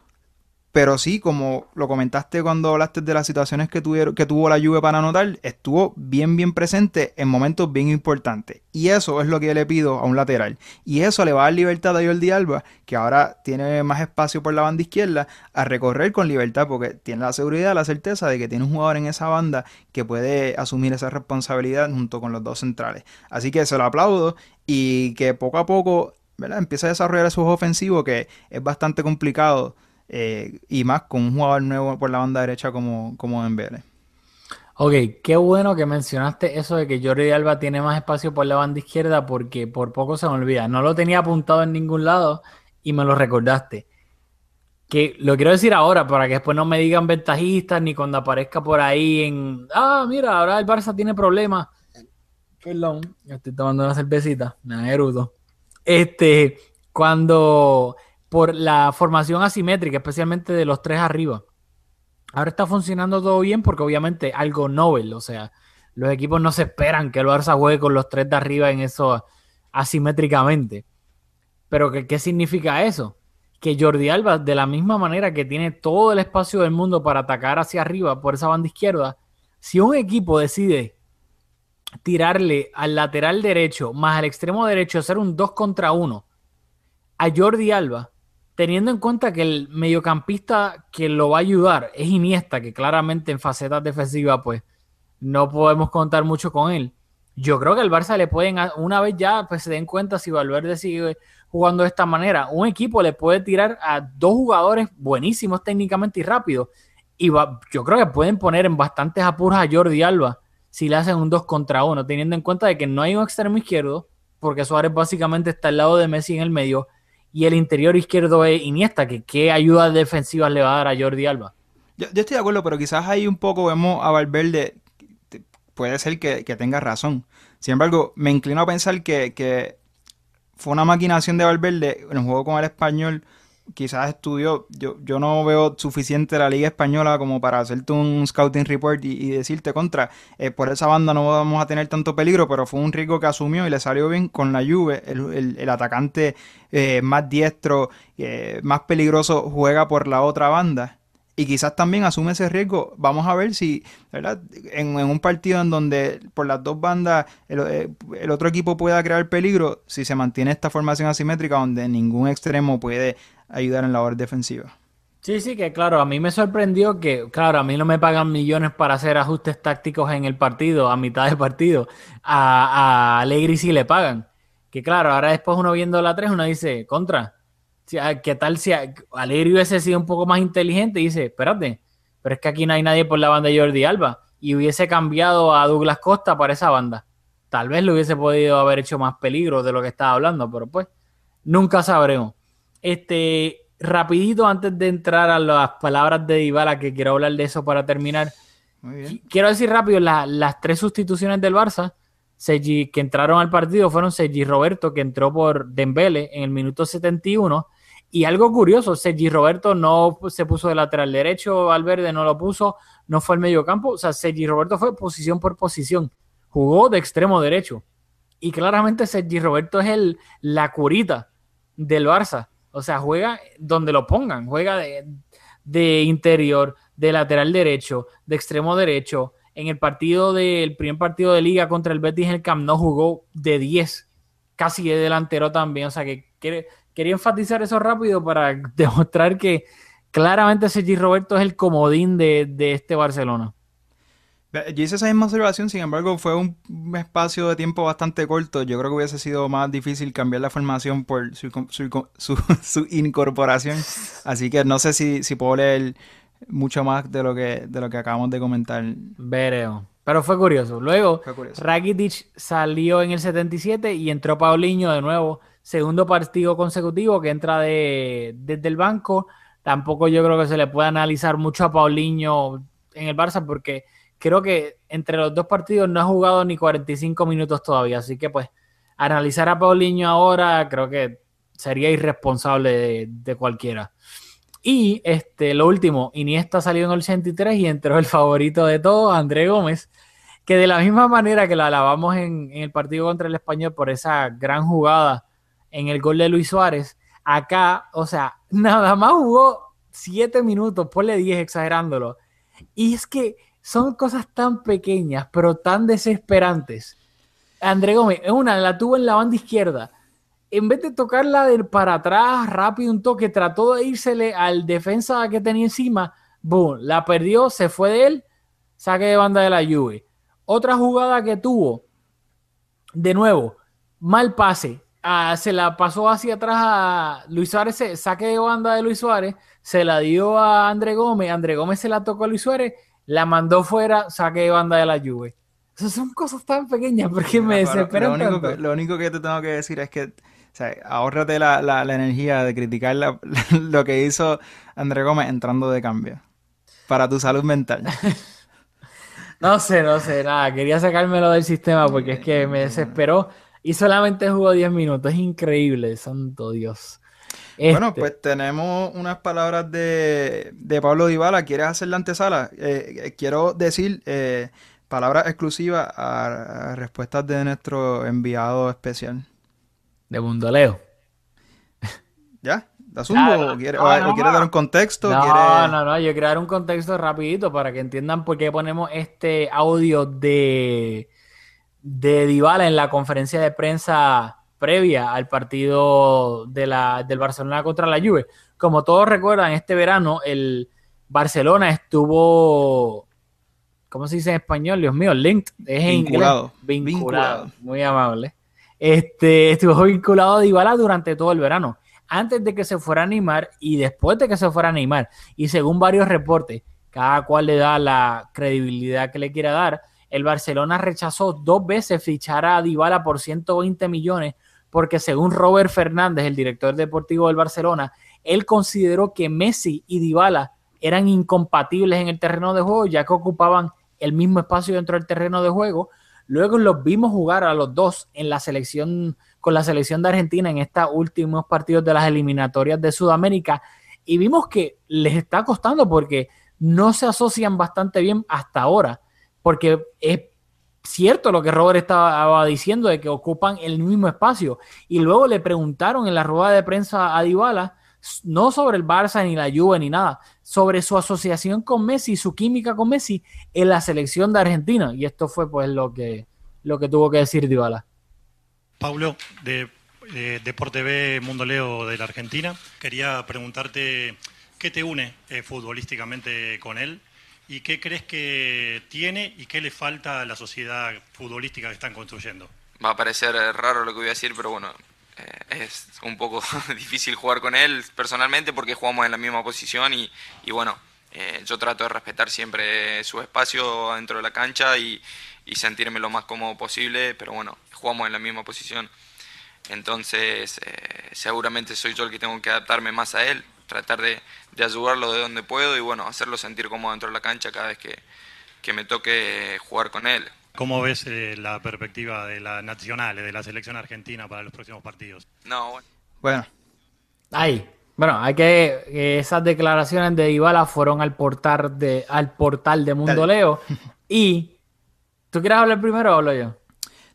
Pero sí, como lo comentaste cuando hablaste de las situaciones que, tuvieron, que tuvo la Juve para anotar, estuvo bien, bien presente en momentos bien importantes. Y eso es lo que le pido a un lateral. Y eso le va a dar libertad a Jordi Alba, que ahora tiene más espacio por la banda izquierda, a recorrer con libertad, porque tiene la seguridad, la certeza de que tiene un jugador en esa banda que puede asumir esa responsabilidad junto con los dos centrales. Así que se lo aplaudo y que poco a poco ¿verdad? empieza a desarrollar esos ofensivos que es bastante complicado eh, y más con un jugador nuevo por la banda derecha como, como Dembélé. Ok, qué bueno que mencionaste eso de que Jordi Alba tiene más espacio por la banda izquierda porque por poco se me olvida. No lo tenía apuntado en ningún lado y me lo recordaste. Que lo quiero decir ahora para que después no me digan ventajistas ni cuando aparezca por ahí en. Ah, mira, ahora el Barça tiene problemas. Perdón, estoy tomando una cervecita, me erudo. Este, cuando por la formación asimétrica, especialmente de los tres arriba. Ahora está funcionando todo bien porque obviamente algo novel, o sea, los equipos no se esperan que el Barça juegue con los tres de arriba en eso asimétricamente. Pero ¿qué, qué significa eso? Que Jordi Alba, de la misma manera que tiene todo el espacio del mundo para atacar hacia arriba por esa banda izquierda, si un equipo decide tirarle al lateral derecho más al extremo derecho, hacer un 2 contra 1 a Jordi Alba, teniendo en cuenta que el mediocampista que lo va a ayudar es Iniesta, que claramente en facetas defensivas pues no podemos contar mucho con él. Yo creo que al Barça le pueden, una vez ya pues se den cuenta si Valverde sigue jugando de esta manera, un equipo le puede tirar a dos jugadores buenísimos técnicamente y rápidos. Y yo creo que pueden poner en bastantes apuros a Jordi Alba si le hacen un 2 contra 1, teniendo en cuenta de que no hay un extremo izquierdo, porque Suárez básicamente está al lado de Messi en el medio, y el interior izquierdo es Iniesta, que qué ayudas defensivas le va a dar a Jordi Alba. Yo, yo estoy de acuerdo, pero quizás ahí un poco vemos a Valverde, puede ser que, que tenga razón. Sin embargo, me inclino a pensar que, que fue una maquinación de Valverde en el juego con el español. Quizás estudió, yo, yo no veo suficiente la Liga Española como para hacerte un scouting report y, decirte contra, eh, por esa banda no vamos a tener tanto peligro, pero fue un riesgo que asumió y le salió bien con la Juve. El, el- atacante eh, más diestro, eh, más peligroso, juega por la otra banda. Y quizás también asume ese riesgo. Vamos a ver si, ¿verdad? En, un partido en donde por las dos bandas eh, el otro equipo pueda crear peligro, si se mantiene esta formación asimétrica donde ningún extremo puede ayudar en la labor defensiva. Sí, sí, que claro, a mí me sorprendió que, claro, a mí no me pagan millones para hacer ajustes tácticos en el partido, a mitad del partido. A, a Allegri sí le pagan. Que claro, ahora después uno viendo la 3, uno dice, contra, ah, ¿qué tal si a- Allegri hubiese sido un poco más inteligente y dice, espérate, pero es que aquí no hay nadie por la banda de Jordi Alba y hubiese cambiado a Douglas Costa para esa banda? Tal vez le hubiese podido haber hecho más peligro de lo que estaba hablando, pero pues nunca sabremos. Este, rapidito antes de entrar a las palabras de Dybala, que quiero hablar de eso para terminar. Muy bien. Quiero decir rápido, la- las tres sustituciones del Barça Sergi, que entraron al partido fueron Sergi Roberto, que entró por Dembele en el minuto 71. Y algo curioso, Sergi Roberto no se puso de lateral derecho, Valverde no lo puso, no fue al medio campo. O sea, Sergi Roberto fue posición por posición. Jugó de extremo derecho. Y claramente Sergi Roberto es el, la curita del Barça. O sea, juega donde lo pongan. Juega de, de interior, de lateral derecho, de extremo derecho. En el partido del primer partido de liga contra el Betis en el Camp Nou jugó de 10, casi de delantero también. O sea que quiere- quería enfatizar eso rápido para demostrar que claramente Sergi Roberto es el comodín de, de este Barcelona. Yo hice esa misma observación, sin embargo, fue un espacio de tiempo bastante corto. Yo creo que hubiese sido más difícil cambiar la formación por su, su- su- su incorporación. Así que no sé si, si puedo leer mucho más de lo que, de lo que acabamos de comentar. Veremos. Pero fue curioso. Luego, Fue curioso. Rakitic salió en el 77 y entró Paulinho de nuevo. Segundo partido consecutivo que entra de, desde el banco. Tampoco yo creo que se le pueda analizar mucho a Paulinho en el Barça porque creo que entre los dos partidos no ha jugado ni 45 minutos todavía. Así que pues analizar a Paulinho ahora creo que sería irresponsable de, cualquiera. Y este, lo último, Iniesta salió en el 83 y entró el favorito de todos, André Gómez, que de la misma manera que lo alabamos en, en el partido contra el Español por esa gran jugada en el gol de Luis Suárez, acá, o sea, nada más jugó 7 minutos, ponle 10 exagerándolo. Y es que son cosas tan pequeñas, pero tan desesperantes. André Gómez, una la tuvo en la banda izquierda. En vez de tocarla de para atrás, rápido, un toque, trató de írsele al defensa que tenía encima. Boom, la perdió, se fue de él, saque de banda de la Juve. Otra jugada que tuvo, de nuevo, mal pase. ah, se la pasó hacia atrás a Luis Suárez, saque de banda de Luis Suárez, se la dio a André Gómez, André Gómez se la tocó a Luis Suárez, la mandó fuera, saque de banda de la Juve. Esas son cosas tan pequeñas porque me Pero desesperan lo, único tanto. que, lo único que te tengo que decir es que o sea, ahórrate la, la- la energía de criticar la- lo que hizo André Gómez entrando de cambio. Para tu salud mental. No sé, no sé, nada. Quería sacármelo del sistema porque es que me desesperó y solamente jugó 10 minutos. Es increíble, santo Dios. Bueno, Este, pues tenemos unas palabras de, de Pablo Dybala. ¿Quieres hacer la antesala? Eh, eh, quiero decir eh, palabras exclusivas a, a respuestas de nuestro enviado especial. de Mundoleo. ¿Ya? ¿La zumbo? Claro, ¿O quieres, no, o- quieres dar un contexto? No, ¿Quieres- no, no. Yo quiero dar un contexto rapidito para que entiendan por qué ponemos este audio de, de Dybala en la conferencia de prensa previa al partido de la, del Barcelona contra la Juve. Como todos recuerdan, este verano el Barcelona estuvo, ¿cómo se dice en español? Dios mío, linked, es en inglés. Vinculado. Vinculado. Vinculado. Muy amable. Este, estuvo vinculado a Dybala durante todo el verano antes de que se fuera a animar y después de que se fuera a animar. Y según varios reportes, cada cual le da la credibilidad que le quiera dar, el Barcelona rechazó dos veces fichar a Dybala por 120 millones porque según Robert Fernández, el director deportivo del Barcelona, él consideró que Messi y Dybala eran incompatibles en el terreno de juego, ya que ocupaban el mismo espacio dentro del terreno de juego. Luego los vimos jugar a los dos en la selección, con la selección de Argentina en estos últimos partidos de las eliminatorias de Sudamérica y vimos que les está costando porque no se asocian bastante bien hasta ahora, porque es cierto lo que Robert estaba diciendo de que ocupan el mismo espacio. Y luego le preguntaron en la rueda de prensa a Dybala, no sobre el Barça ni la Juve ni nada, sobre su asociación con Messi, su química con Messi en la selección de Argentina. Y esto fue pues lo que, lo que tuvo que decir Dybala. Pablo, de, de Deporte B Mundo Leo de la Argentina, quería preguntarte qué te une eh, futbolísticamente con él y qué crees que tiene y qué le falta a la sociedad futbolística que están construyendo. Va a parecer raro lo que voy a decir, pero bueno, eh, es un poco difícil jugar con él personalmente porque jugamos en la misma posición y, bueno, eh, yo trato de respetar siempre su espacio dentro de la cancha y, sentirme lo más cómodo posible, pero bueno, jugamos en la misma posición. Entonces, eh, seguramente soy yo el que tengo que adaptarme más a él, tratar de, ayudarlo de donde puedo y bueno, hacerlo sentir cómodo dentro de la cancha cada vez que, que me toque jugar con él. ¿Cómo ves eh, la perspectiva de la nacional, de la selección argentina para los próximos partidos? No, bueno. Bueno. Ahí. Bueno, hay que, esas declaraciones de Ibala fueron al portal de al portal de Mundo Leo y ¿tú quieres hablar primero o hablo yo?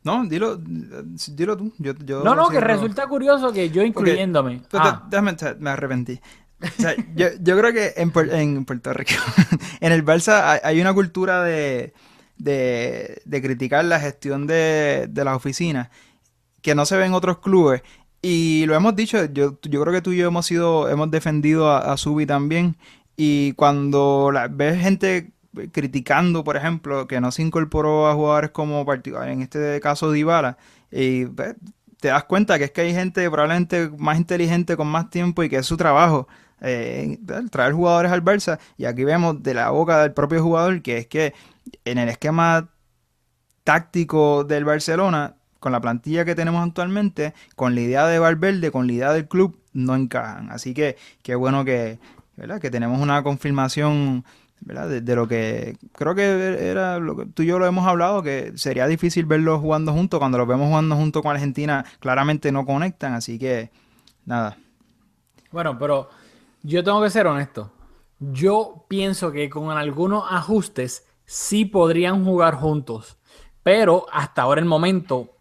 No, dilo, dilo tú. no, no, que resulta curioso que yo incluyéndome. Ah. Déjame, me arrepentí. Yo, yo, creo que en, en Puerto Rico, en el Barça hay una cultura de, de, criticar la gestión de, de las oficinas que no se ve en otros clubes. Y lo hemos dicho, yo, yo creo que tú y yo hemos sido, hemos defendido a, Subi también. Y cuando ves gente criticando, por ejemplo, que no se incorporó a jugadores como en este caso Dybala, y te das cuenta que es que hay gente probablemente más inteligente con más tiempo y que es su trabajo eh, traer jugadores al Barça. Y aquí vemos de la boca del propio jugador que es que en el esquema táctico del Barcelona, con la plantilla que tenemos actualmente, con la idea de Valverde, con la idea del club, no encajan. Así que qué bueno que, ¿verdad? que tenemos una confirmación ¿verdad? De, lo que creo que era lo que tú y yo lo hemos hablado, que sería difícil verlos jugando juntos. Cuando los vemos jugando junto con Argentina, claramente no conectan. Así que nada. Bueno, pero yo tengo que ser honesto. Yo pienso que con algunos ajustes sí podrían jugar juntos. Pero hasta ahora el momento,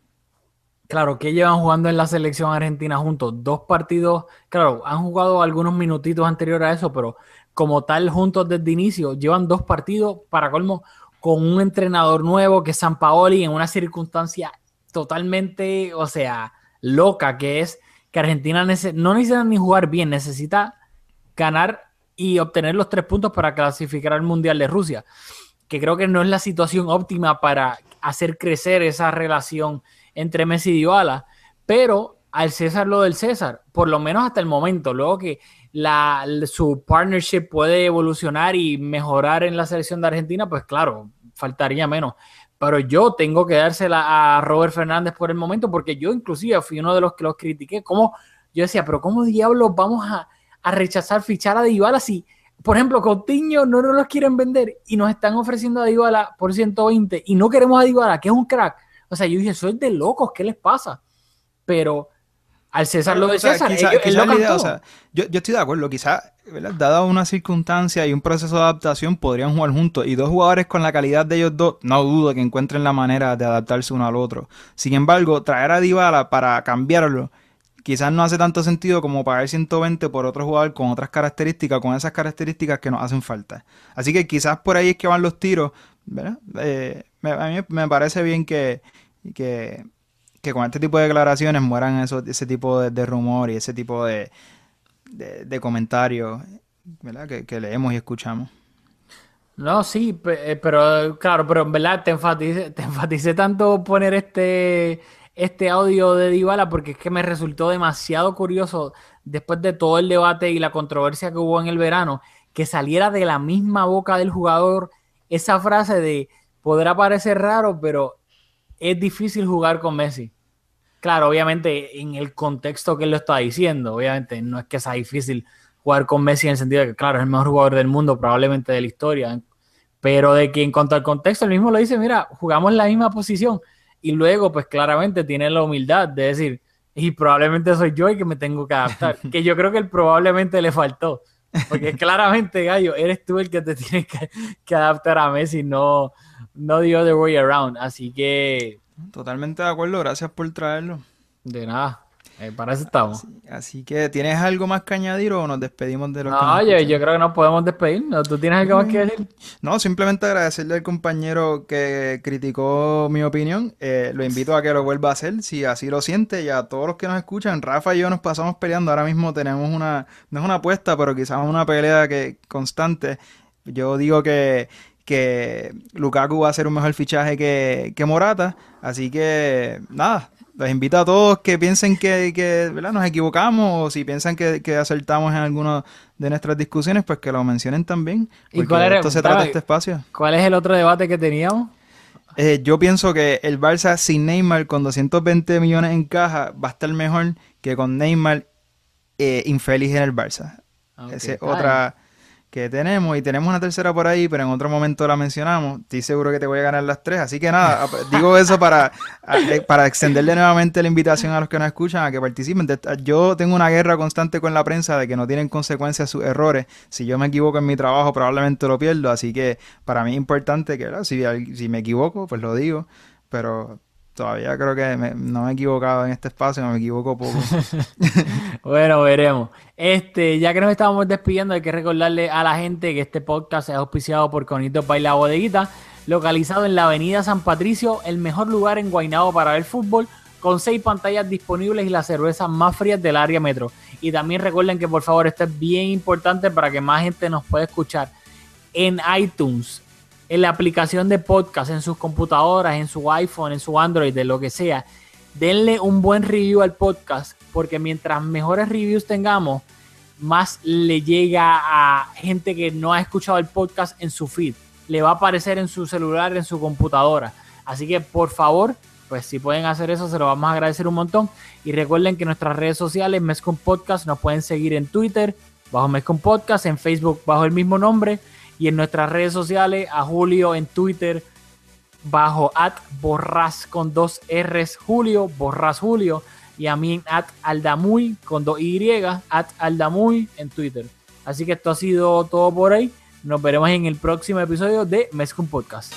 claro, que llevan jugando en la selección argentina juntos? Dos partidos, claro, han jugado algunos minutitos anteriores a eso, pero como tal juntos desde inicio, llevan dos partidos para colmo con un entrenador nuevo que es San Paoli en una circunstancia totalmente, o sea, loca, que es que Argentina no necesita ni jugar bien, necesita ganar y obtener los tres puntos para clasificar al Mundial de Rusia que creo que no es la situación óptima para hacer crecer esa relación entre Messi y Dybala, pero al César lo del César, por lo menos hasta el momento, luego que su partnership puede evolucionar y mejorar en la selección de Argentina, pues claro, faltaría menos. Pero yo tengo que dársela a Robert Fernández por el momento, porque yo inclusive fui uno de los que los critiqué, como yo decía, pero ¿cómo diablos vamos a, a rechazar fichar a Dybala si por ejemplo, Coutinho no nos los quieren vender y nos están ofreciendo a Dybala por 120 y no queremos a Dybala, que es un crack. O sea, yo dije, soy de locos, ¿qué les pasa? Pero al César lo de César, yo, estoy de acuerdo, quizás, dada una circunstancia y un proceso de adaptación, podrían jugar juntos. Y dos jugadores con la calidad de ellos dos, no dudo que encuentren la manera de adaptarse uno al otro. Sin embargo, traer a Dybala para cambiarlo quizás no hace tanto sentido como pagar 120 por otro jugador con otras características, con esas características que nos hacen falta. Así que quizás por ahí es que van los tiros, ¿verdad? Eh, a mí me parece bien que, que, con este tipo de declaraciones mueran eso, ese tipo de, rumor y ese tipo de, de, comentarios. Que, leemos y escuchamos. No, sí, eh, pero claro, pero en verdad te enfatice, te enfaticé tanto poner este este audio de Dybala porque es que me resultó demasiado curioso después de todo el debate y la controversia que hubo en el verano, que saliera de la misma boca del jugador esa frase de podrá parecer raro, pero es difícil jugar con Messi. claro, obviamente en el contexto que él lo está diciendo, obviamente no es que sea difícil jugar con Messi en el sentido de que, claro, es el mejor jugador del mundo, probablemente de la historia, pero de que en cuanto al contexto, él mismo lo dice, mira, jugamos la misma posición y luego, pues claramente tiene la humildad de decir, y probablemente soy yo el que me tengo que adaptar, que yo creo que él probablemente le faltó, porque claramente, Gallo, eres tú el que te tienes que, que adaptar a Messi, no, no the other way around, así que Totalmente de acuerdo, gracias por traerlo. de nada, eh, para eso estamos. Así que, ¿tienes algo más que añadir o nos despedimos de los que No, nos yo, yo creo que nos podemos despedir. ¿Tú tienes algo más que decir? No, simplemente agradecerle al compañero que criticó mi opinión. Eh, lo invito a que lo vuelva a hacer, si así lo siente, y a todos los que nos escuchan. Rafa y yo nos pasamos peleando. Ahora mismo tenemos una, no es una apuesta, pero quizás una pelea que constante. Yo digo que, que Lukaku va a ser un mejor fichaje que, que Morata. Así que, nada. Los invito a todos que piensen que, que, ¿verdad? nos equivocamos o si piensan que, que acertamos en alguna de nuestras discusiones, pues que lo mencionen también. ¿Y Porque cuál era- esto se dame- trata de este espacio. ¿Cuál es el otro debate que teníamos? Eh, yo pienso que el Barça sin Neymar con 220 millones en caja va a estar mejor que con Neymar eh, infeliz en el Barça. Ok, Esa es otra que tenemos y tenemos una tercera por ahí, pero en otro momento la mencionamos. Estoy seguro que te voy a ganar las tres, así que nada, digo eso para, eh, para extenderle nuevamente la invitación a los que nos escuchan a que participen. Yo tengo una guerra constante con la prensa de que no tienen consecuencias sus errores. Si yo me equivoco en mi trabajo, probablemente lo pierdo, así que para mí es importante que ¿verdad? si, si me equivoco, pues lo digo, pero todavía creo que me- no me he equivocado en este espacio, me equivoco poco. Bueno, veremos. Este, ya que nos estamos despidiendo, hay que recordarle a la gente que este podcast es auspiciado por Conito Baila Bodeguita, localizado en la Avenida San Patricio, el mejor lugar en Guaynabo para ver fútbol, con seis pantallas disponibles y las cervezas más frías del área metro. Y también recuerden que por favor esto es bien importante para que más gente nos pueda escuchar en iTunes, en la aplicación de podcast, en sus computadoras, en su iPhone, en su Android, de lo que sea. Denle un buen review al podcast, porque mientras mejores reviews tengamos, más le llega a gente que no ha escuchado el podcast en su feed. Le va a aparecer en su celular, en su computadora. Así que por favor, pues si pueden hacer eso, se lo vamos a agradecer un montón. Y recuerden que nuestras redes sociales, Mezcon Podcast, nos pueden seguir en Twitter, bajo Mezcon Podcast, en Facebook, bajo el mismo nombre. Y en nuestras redes sociales, a Julio en Twitter, bajo at borras con dos R's Julio, borras Julio. Y a mí en at aldamuy con dos Y, at aldamuy en Twitter. Así que esto ha sido todo por ahí. Nos veremos en el próximo episodio de Mezcum Podcast.